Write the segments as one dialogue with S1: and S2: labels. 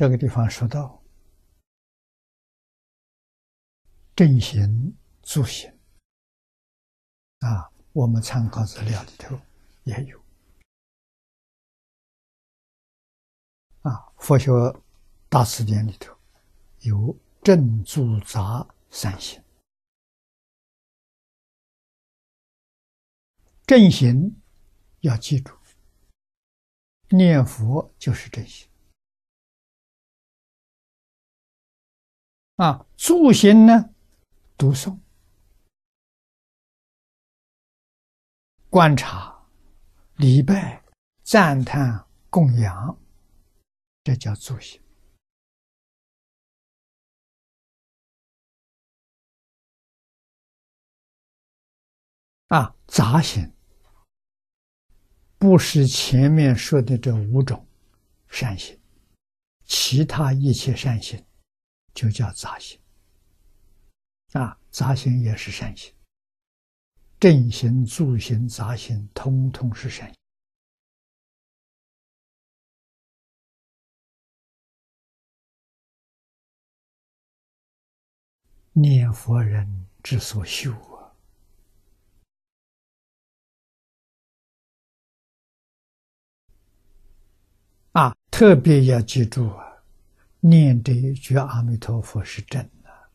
S1: 这个地方说到正行助行。啊，我们参考资料里头也有。啊，佛学大辞典里头有正助杂三行，正行要记住，念佛就是正行。啊，助行呢，读诵、观察、礼拜、赞叹、供养，这叫助行。啊，杂行不是前面说的这五种善行，其他一切善行。就叫杂行，啊，杂行也是善行，正行、助行、杂行，通通是善行。念佛人之所修啊，啊，特别要记住啊。念这一句阿弥陀佛是真的，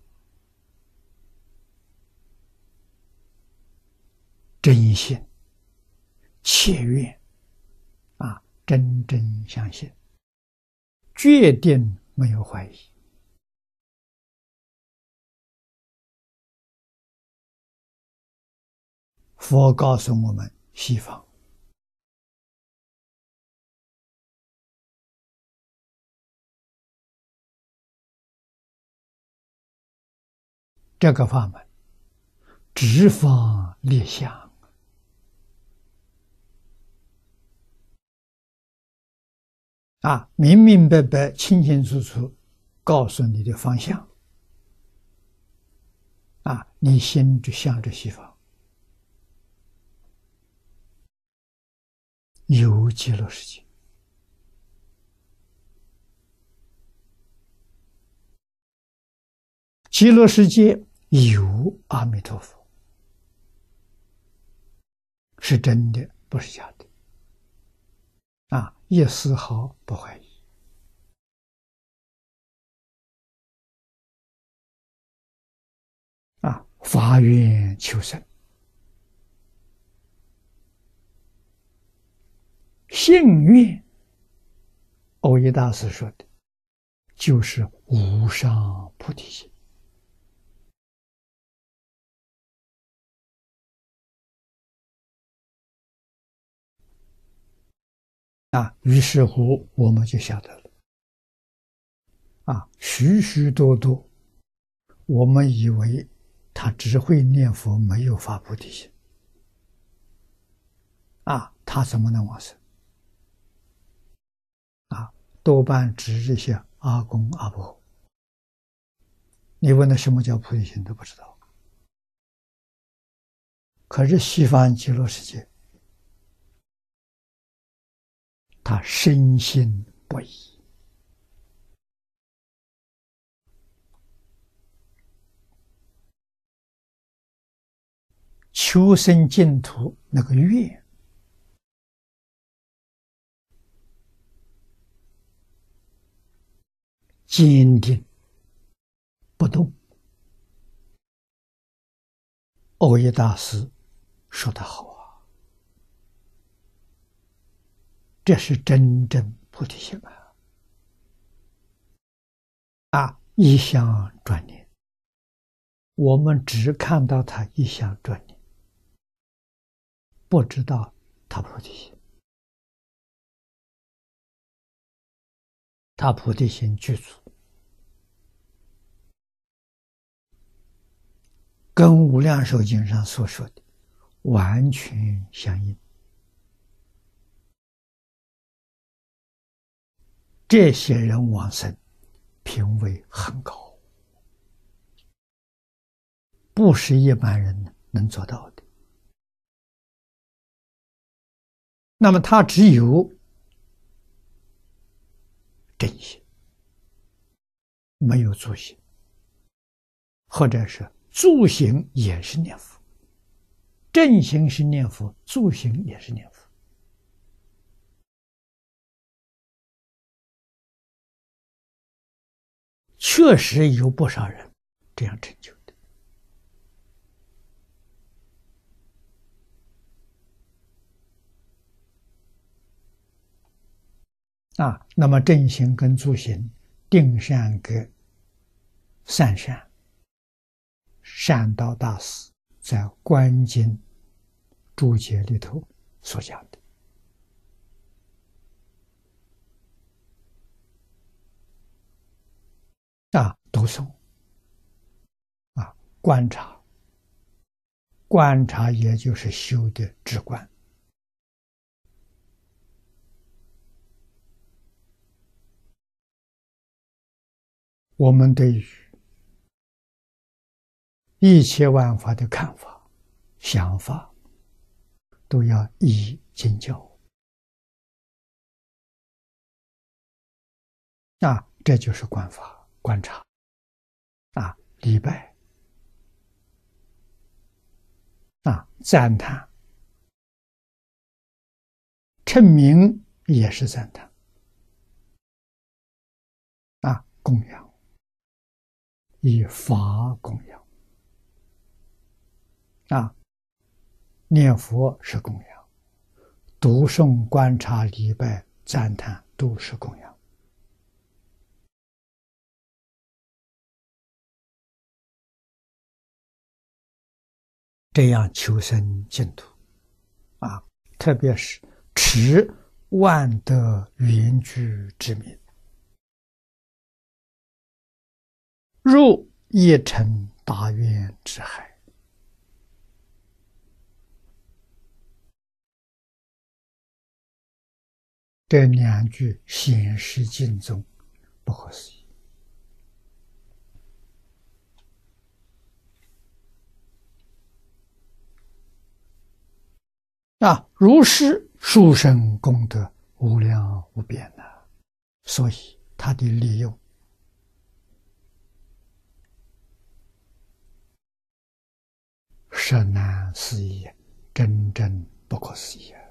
S1: 真心、切愿，啊，真真相信，决定没有怀疑。佛告诉我们：西方。这个法门，直方立相。啊，明明白白、清清楚楚，告诉你的方向。啊，你心就向着西方，有极乐世界。极乐世界有阿弥陀佛，是真的，不是假的。啊，一丝毫不怀疑。啊，发愿求生，信愿。欧一大师说的，就是无上菩提心。啊，于是乎我们就晓得了。啊，许许多多，我们以为他只会念佛，没有发菩提心。啊，他怎么能往生？啊，多半指这些阿公阿婆。你问他什么叫菩提心，都不知道。可是西方极乐世界。他深信不疑，求生净土那个愿坚定不动。欧耶大师说的好啊。这是真正菩提心啊！啊，一向转念，我们只看到他一向转念，不知道他菩提心，他菩提心具足，跟《无量寿经》上所说的完全相应。这些人往生，品位很高，不是一般人能做到的。那么他只有真心，没有助行，或者是助行也是念佛，正行是念佛，助行也是念佛。确实有不少人这样成就的啊。那么正行跟助行，定善跟善善，善道大师在《观经注解》里头所讲的。啊，读诵，啊，观察，观察也就是修的直观。我们对于一切万法的看法、想法，都要以经教。啊，这就是观法。观察，啊，礼拜，啊，赞叹，称名也是赞叹，啊，供养，以法供养，啊，念佛是供养，读诵、观察、礼拜、赞叹都是供养。这样求生净土，啊，特别是持万德圆具之名，入一尘大愿之海。这两句显示经中不可思议。啊，如是殊胜功德无量无边呐，所以他的利用实难思议，真正不可思议。啊